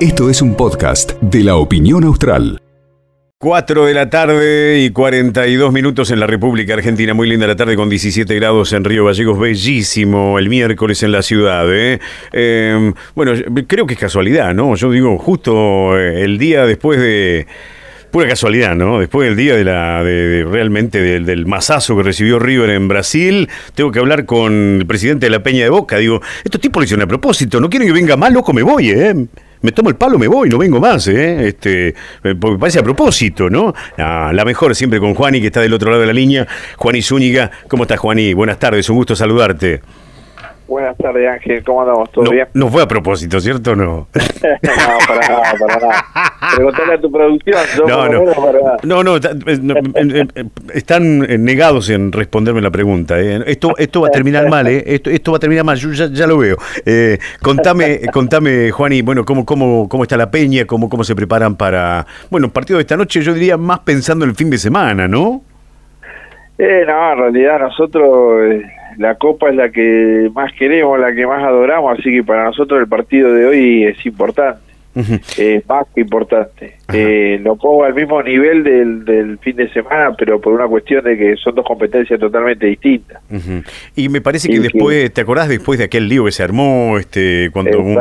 Esto es un podcast de la opinión austral. 4 de la tarde y 42 minutos en la República Argentina. Muy linda la tarde con 17 grados en Río Gallegos. Bellísimo el miércoles en la ciudad. ¿eh? Eh, bueno, creo que es casualidad, ¿no? Yo digo, justo eh, el día después de... Pura casualidad, ¿no? Después del día de la de, realmente del, del, masazo que recibió River en Brasil, tengo que hablar con el presidente de la Peña de Boca. Digo, estos tipos lo hicieron a propósito, no quieren que venga más loco, me voy, ¿eh? me tomo el palo, me voy, no vengo más, ¿eh? Este, porque me parece a propósito, ¿no? la mejor siempre con Juani, que está del otro lado de la línea. Juani Zúñiga, ¿cómo estás, Juani? Buenas tardes, un gusto saludarte. Buenas tardes, Ángel. ¿Cómo andamos? ¿Todo no, bien? No fue a propósito, ¿cierto no? no, para nada, para nada. Preguntale a tu producción. No, no. no, no, no, están negados en responderme la pregunta. ¿eh? Esto, esto va a terminar mal, ¿eh? Esto, esto va a terminar mal, yo ya, ya lo veo. Eh, contame, contame, Juani, bueno, cómo, cómo, cómo está la peña, cómo, cómo se preparan para, bueno, partido de esta noche, yo diría más pensando en el fin de semana, ¿no? Eh, no, en realidad nosotros... Eh, la Copa es la que más queremos, la que más adoramos, así que para nosotros el partido de hoy es importante, es más que importante. Eh, lo pongo al mismo nivel del, del, fin de semana, pero por una cuestión de que son dos competencias totalmente distintas. Y me parece que después, ¿te acordás después de aquel lío que se armó, este cuando un,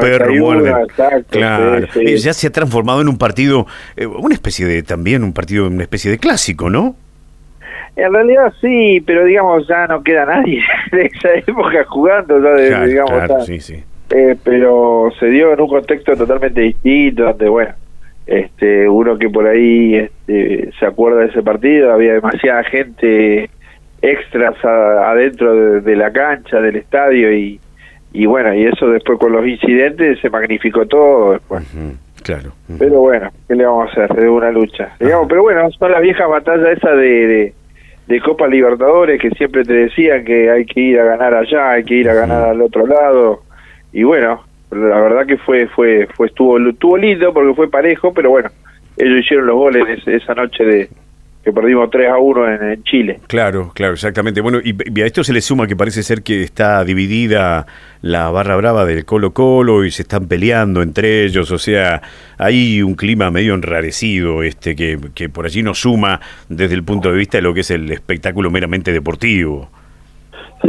perro muerde? claro, ya se ha transformado en un partido, eh, una especie de, también un partido, una especie de clásico, ¿no? En realidad sí, pero digamos ya no queda nadie de esa época jugando, ya digamos. sí, sí. Eh, pero se dio en un contexto totalmente distinto, donde bueno, este, uno que por ahí este, se acuerda de ese partido, había demasiada gente extras adentro de, la cancha, del estadio y, y bueno, y eso después con los incidentes se magnificó todo después. Claro. Pero bueno, ¿qué le vamos a hacer? de una lucha. Digamos, pero bueno, son las viejas batallas esa de de Copa Libertadores que siempre te decían que hay que ir a ganar allá, hay que ir a ganar al otro lado. Y bueno, la verdad que fue fue fue estuvo estuvo lindo porque fue parejo, pero bueno, ellos hicieron los goles esa noche de que perdimos 3 a 1 en, Chile. Claro, claro, exactamente. Bueno, y, a esto se le suma que parece ser que está dividida la barra brava del Colo Colo y se están peleando entre ellos, o sea, hay un clima medio enrarecido este que, que por allí nos suma desde el punto de vista de lo que es el espectáculo meramente deportivo.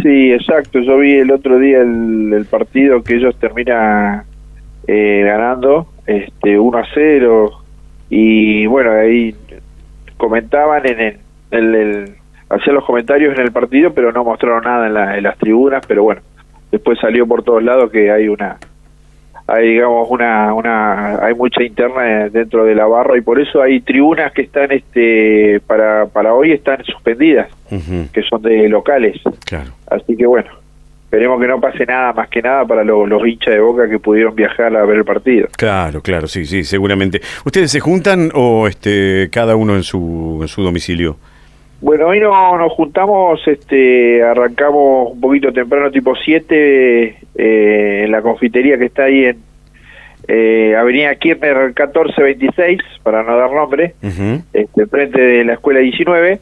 Sí, exacto. Yo vi el otro día el, partido que ellos terminan eh, ganando este 1 a 0 y bueno, ahí comentaban en el, el, hacían los comentarios en el partido, pero no mostraron nada en, las tribunas, pero bueno, después salió por todos lados que hay una hay digamos una una hay mucha interna dentro de la barra y por eso hay tribunas que están este para para hoy están suspendidas que son de locales claro. así que bueno esperemos que no pase nada más que nada para los, los hinchas de Boca que pudieron viajar a ver el partido. Claro, claro, sí, sí, seguramente. ¿Ustedes se juntan o este cada uno en su, en su domicilio? Bueno, hoy no, nos juntamos, este, arrancamos un poquito temprano, tipo 7, eh, en la confitería que está ahí en eh, Avenida Kirchner 1426, para no dar nombre, este, frente de la Escuela 19.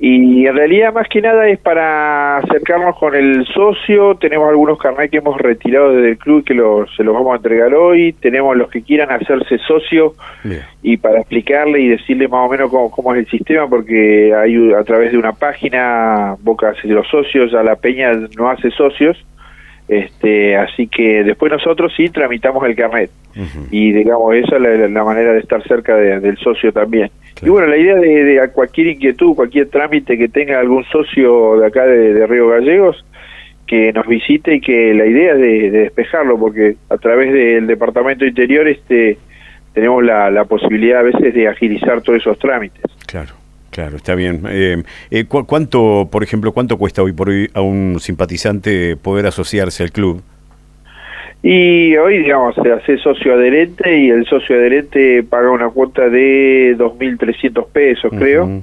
Y en realidad más que nada es para acercarnos con el socio, tenemos algunos carnets que hemos retirado desde el club que se los vamos a entregar hoy, tenemos los que quieran hacerse socio y para explicarle y decirle más o menos cómo, es el sistema, porque hay a través de una página, Boca hace los socios, a la Peña no hace socios, este, así que después nosotros sí tramitamos el carnet y digamos esa es la, manera de estar cerca del socio también. Y bueno, la idea de, cualquier inquietud, cualquier trámite que tenga algún socio de acá de, Río Gallegos, que nos visite y que la idea es de, despejarlo, porque a través del Departamento Interior este tenemos la, la posibilidad a veces de agilizar todos esos trámites. Claro. Claro, está bien. Eh, eh ¿Cuánto, por ejemplo, cuánto cuesta hoy por hoy a un simpatizante poder asociarse al club? Y hoy, digamos, se hace socio adherente y el socio adherente paga una cuota de 2.300 pesos, creo,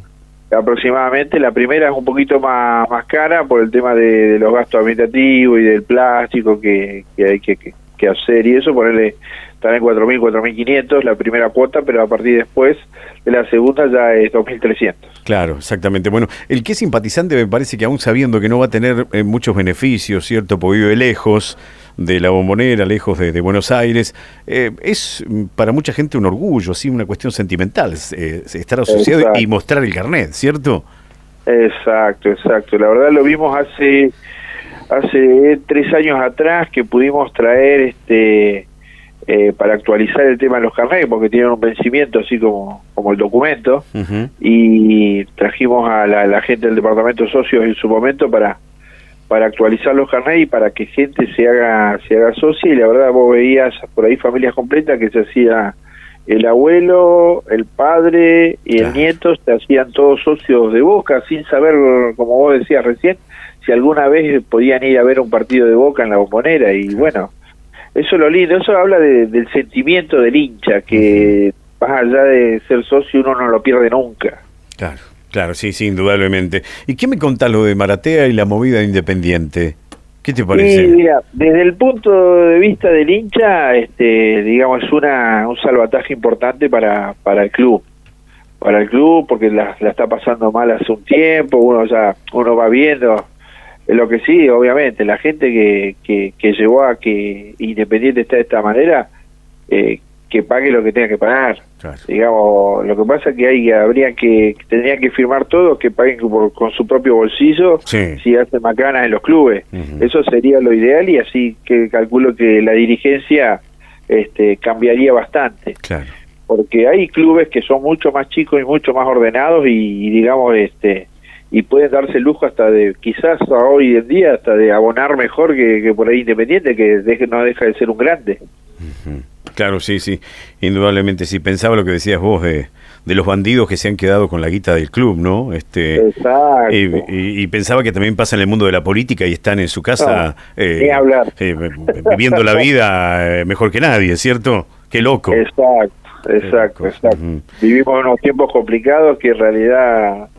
aproximadamente. La primera es un poquito más, más cara por el tema de, los gastos administrativos y del plástico que, hay que, que hacer y eso, ponerle estar en 4.000, 4.500 la primera cuota, pero a partir después de la segunda ya es 2.300. Claro, exactamente. Bueno, el que es simpatizante me parece que aún sabiendo que no va a tener eh, muchos beneficios, ¿cierto? Porque vive lejos de la bombonera, lejos de, Buenos Aires, eh, es mm, para mucha gente un orgullo, sí, una cuestión sentimental, eh, estar asociado y mostrar el carnet, ¿cierto? Exacto, exacto. La verdad lo vimos hace hace tres años atrás que pudimos traer este eh, para actualizar el tema de los carnets, porque tienen un vencimiento así como, como el documento, y trajimos a la, gente del departamento de socios en su momento para para actualizar los carnets y para que gente se haga se haga socia y la verdad vos veías por ahí familias completas que se hacía el abuelo, el padre y el nieto se hacían todos socios de Boca sin saber, como vos decías recién, si alguna vez podían ir a ver un partido de Boca en la bombonera y bueno, eso es lo lindo, eso habla del sentimiento del hincha, que más allá de ser socio uno no lo pierde nunca. Claro, claro, sí, sí, indudablemente. ¿Y qué me contás lo de Maratea y la movida independiente? ¿Qué te parece? mira, desde el punto de vista del hincha, este, digamos, es una, un salvataje importante para, para el club. Para el club, porque la, la está pasando mal hace un tiempo, uno ya uno va viendo lo que sí, obviamente, la gente que, que, que llevó a que Independiente esté de esta manera, eh, que pague lo que tenga que pagar. Digamos, lo que pasa es que hay, habría que, tendría que firmar todos que paguen con su propio bolsillo si hacen macanas en los clubes. Eso sería lo ideal y así que calculo que la dirigencia este, cambiaría bastante. Porque hay clubes que son mucho más chicos y mucho más ordenados y digamos, este y pueden darse el lujo hasta de, quizás hoy en día, hasta de abonar mejor que, por ahí Independiente, que no deja de ser un grande. Claro, sí, sí, indudablemente sí. Pensaba lo que decías vos de, de los bandidos que se han quedado con la guita del club, ¿no? Este, Exacto. Y, pensaba que también pasa en el mundo de la política y están en su casa eh, hablar. Eh, viviendo la vida eh, mejor que nadie, ¿cierto? Qué loco. Exacto, exacto, exacto. Vivimos unos tiempos complicados que en realidad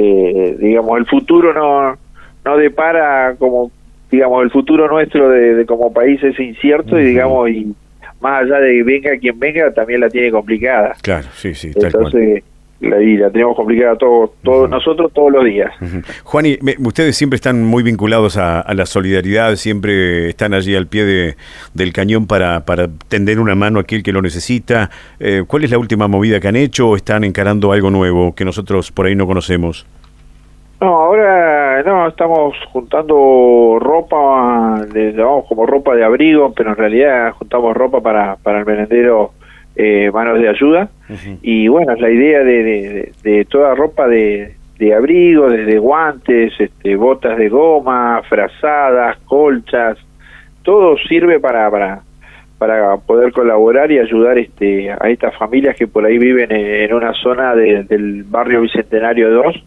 eh, digamos, el futuro no, no depara como, digamos, el futuro nuestro de, como país es incierto y, digamos, y más allá de que venga quien venga, también la tiene complicada. Claro, sí, sí. Entonces, La, la tenemos complicada todos todo, nosotros todos los días. Juan, y ustedes siempre están muy vinculados a, la solidaridad, siempre están allí al pie de, del cañón para, para tender una mano a aquel que lo necesita. Eh, ¿Cuál es la última movida que han hecho o están encarando algo nuevo que nosotros por ahí no conocemos? No, ahora no, estamos juntando ropa, de, vamos, como ropa de abrigo, pero en realidad juntamos ropa para, para el merendero eh, Manos de Ayuda. Y bueno, es la idea de, de, toda ropa de, de abrigo, desde guantes, este, botas de goma, frazadas, colchas, todo sirve para, para, para poder colaborar y ayudar este, a estas familias que por ahí viven en, una zona del barrio Bicentenario 2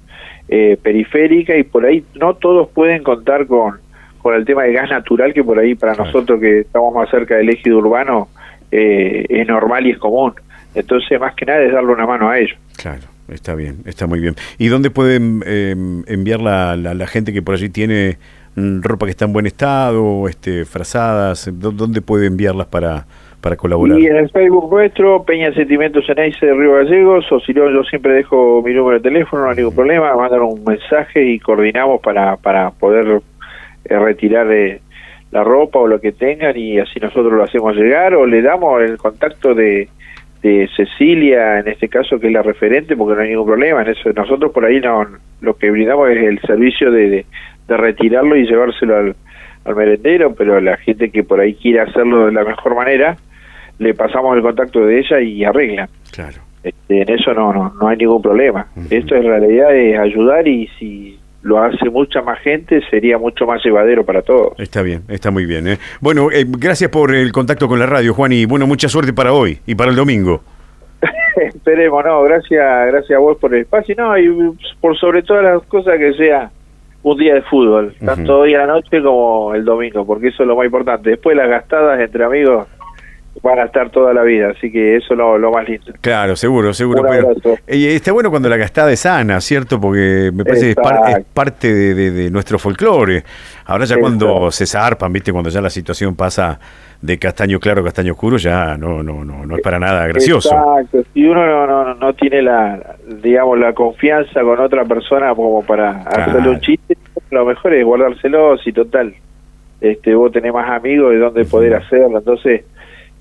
eh, periférica. Y por ahí no todos pueden contar con, con el tema de gas natural que por ahí para nosotros que estamos más cerca del ejido urbano eh, es normal y es común. Entonces, más que nada es darle una mano a ellos. Claro. Está bien, está muy bien. ¿Y dónde pueden eh, enviar la, la, gente que por allí tiene mm, ropa que está en buen estado, este, frazadas? ¿Dónde puede enviarlas para, para colaborar. Y en el Facebook nuestro, Peña Sentimientos en de Río Gallegos, o si no, yo siempre dejo mi número de teléfono, no hay ningún problema, mandan un mensaje y coordinamos para, para poder eh, retirar eh, la ropa o lo que tengan y así nosotros lo hacemos llegar o le damos el contacto de, de Cecilia, en este caso, que es la referente, porque no hay ningún problema. En eso nosotros por ahí no lo que brindamos es el servicio de, de, de retirarlo y llevárselo al, al merendero, pero la gente que por ahí quiere hacerlo de la mejor manera, le pasamos el contacto de ella y arregla. Claro. Este, en eso no, no, no hay ningún problema. Esto en realidad es ayudar y si lo hace mucha más gente sería mucho más llevadero para todos. Está bien, está muy bien. ¿eh? Bueno, eh, gracias por el contacto con la radio, Juan, y bueno, mucha suerte para hoy y para el domingo. Esperemos, no, gracias, gracias a vos por el espacio, no, y por sobre todas las cosas que sea un día de fútbol, tanto hoy a la noche como el domingo, porque eso es lo más importante. Después las gastadas entre amigos van a estar toda la vida, así que eso es lo, más lindo. Claro, seguro, seguro. y está bueno cuando la gastada es sana, ¿cierto? Porque me parece que es, parte de, nuestro folclore. Ahora ya cuando se zarpan, ¿viste? Cuando ya la situación pasa de castaño claro a castaño oscuro, ya no, no, no, no es para nada gracioso. Exacto, si uno no, no, no tiene la, digamos, la confianza con otra persona como para hacerle un chiste, lo mejor es guardárselo, si total, este, vos tenés más amigos de dónde poder hacerlo, entonces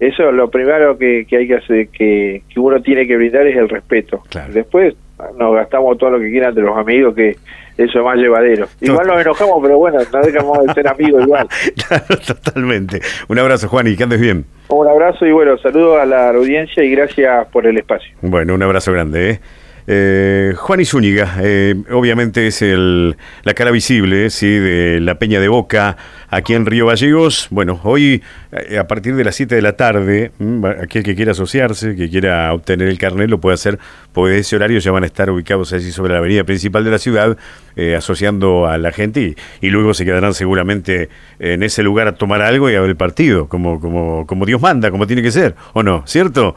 eso lo primero que, que hay que hacer, que, que, uno tiene que brindar es el respeto. Después nos gastamos todo lo que quieran de los amigos, que eso es más llevadero. Igual nos enojamos, pero bueno, no dejamos de ser amigos igual. claro, totalmente. Un abrazo, Juan, y que andes bien. Un abrazo y bueno, saludos a la audiencia y gracias por el espacio. Bueno, un abrazo grande. ¿eh? Eh, Juan Izúñiga, eh, obviamente es el, la cara visible ¿sí? de la Peña de Boca aquí en Río Gallegos. Bueno, hoy eh, a partir de las 7 de la tarde, aquel que quiera asociarse, que quiera obtener el carnet, lo puede hacer, porque ese horario ya van a estar ubicados así sobre la avenida principal de la ciudad, asociando a la gente y, luego se quedarán seguramente en ese lugar a tomar algo y a ver el partido, como, como, como Dios manda, como tiene que ser, ¿o no? ¿Cierto?